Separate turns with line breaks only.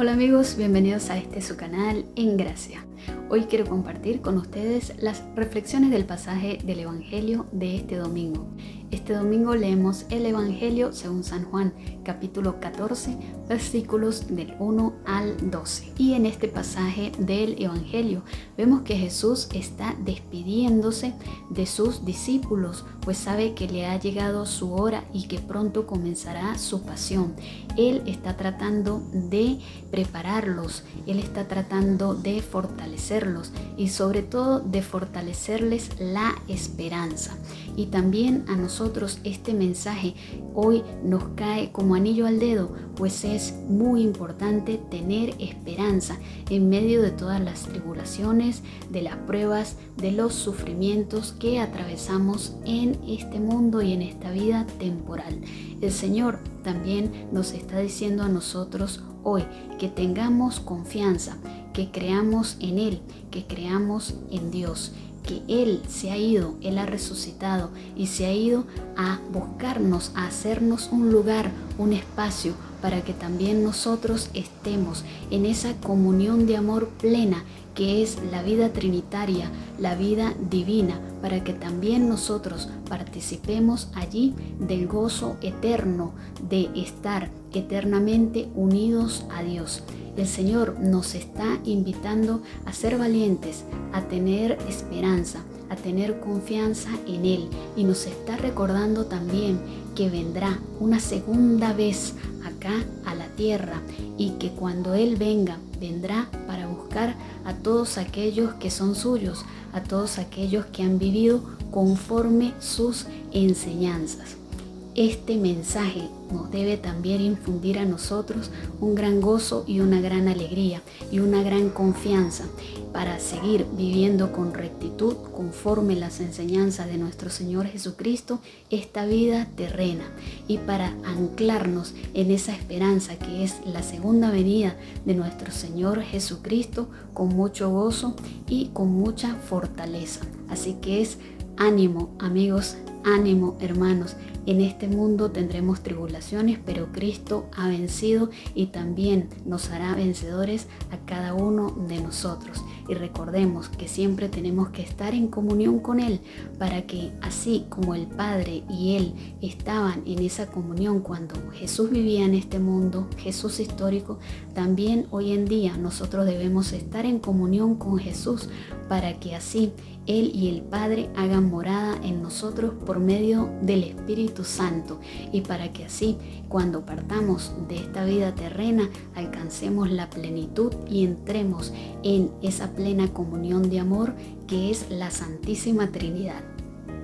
Hola amigos, bienvenidos a este su canal En Gracia. Hoy quiero compartir con ustedes las reflexiones del pasaje del Evangelio de este domingo. Este domingo leemos el Evangelio según San Juan, capítulo 14, versículos del 1 al 12. Y en este pasaje del Evangelio vemos que Jesús está despidiéndose de sus discípulos, pues sabe que le ha llegado su hora y que pronto comenzará su pasión. Él está tratando de prepararlos, Él está tratando de y sobre todo de fortalecerles la esperanza. Y también a nosotros este mensaje hoy nos cae como anillo al dedo, pues es muy importante tener esperanza en medio de todas las tribulaciones, de las pruebas, de los sufrimientos que atravesamos en este mundo y en esta vida temporal. El Señor también nos está diciendo a nosotros hoy que tengamos confianza, que creamos en Él, que creamos en Dios que Él se ha ido, Él ha resucitado y se ha ido a buscarnos, a hacernos un lugar, un espacio para que también nosotros estemos en esa comunión de amor plena que es la vida trinitaria, la vida divina, para que también nosotros participemos allí del gozo eterno de estar eternamente unidos a Dios. El Señor nos está invitando a ser valientes, a tener esperanza, a tener confianza en Él y nos está recordando también que vendrá una segunda vez acá a la tierra y que cuando Él venga, vendrá para buscar a todos aquellos que son suyos, a todos aquellos que han vivido conforme sus enseñanzas. Este mensaje nos debe también infundir a nosotros un gran gozo y una gran alegría y una gran confianza para seguir viviendo con rectitud conforme las enseñanzas de nuestro Señor Jesucristo esta vida terrena y para anclarnos en esa esperanza que es la segunda venida de nuestro Señor Jesucristo con mucho gozo y con mucha fortaleza. Así que es ánimo amigos, ánimo hermanos en este mundo tendremos tribulaciones, pero Cristo ha vencido y también nos hará vencedores a cada uno de nosotros. Y recordemos que siempre tenemos que estar en comunión con Él para que así como el Padre y Él estaban en esa comunión cuando Jesús vivía en este mundo, Jesús histórico, también hoy en día nosotros debemos estar en comunión con Jesús para que así Él y el Padre hagan morada en nosotros por medio del Espíritu Santo y para que así cuando partamos de esta vida terrena alcancemos la plenitud y entremos en esa plena comunión de amor que es la Santísima Trinidad.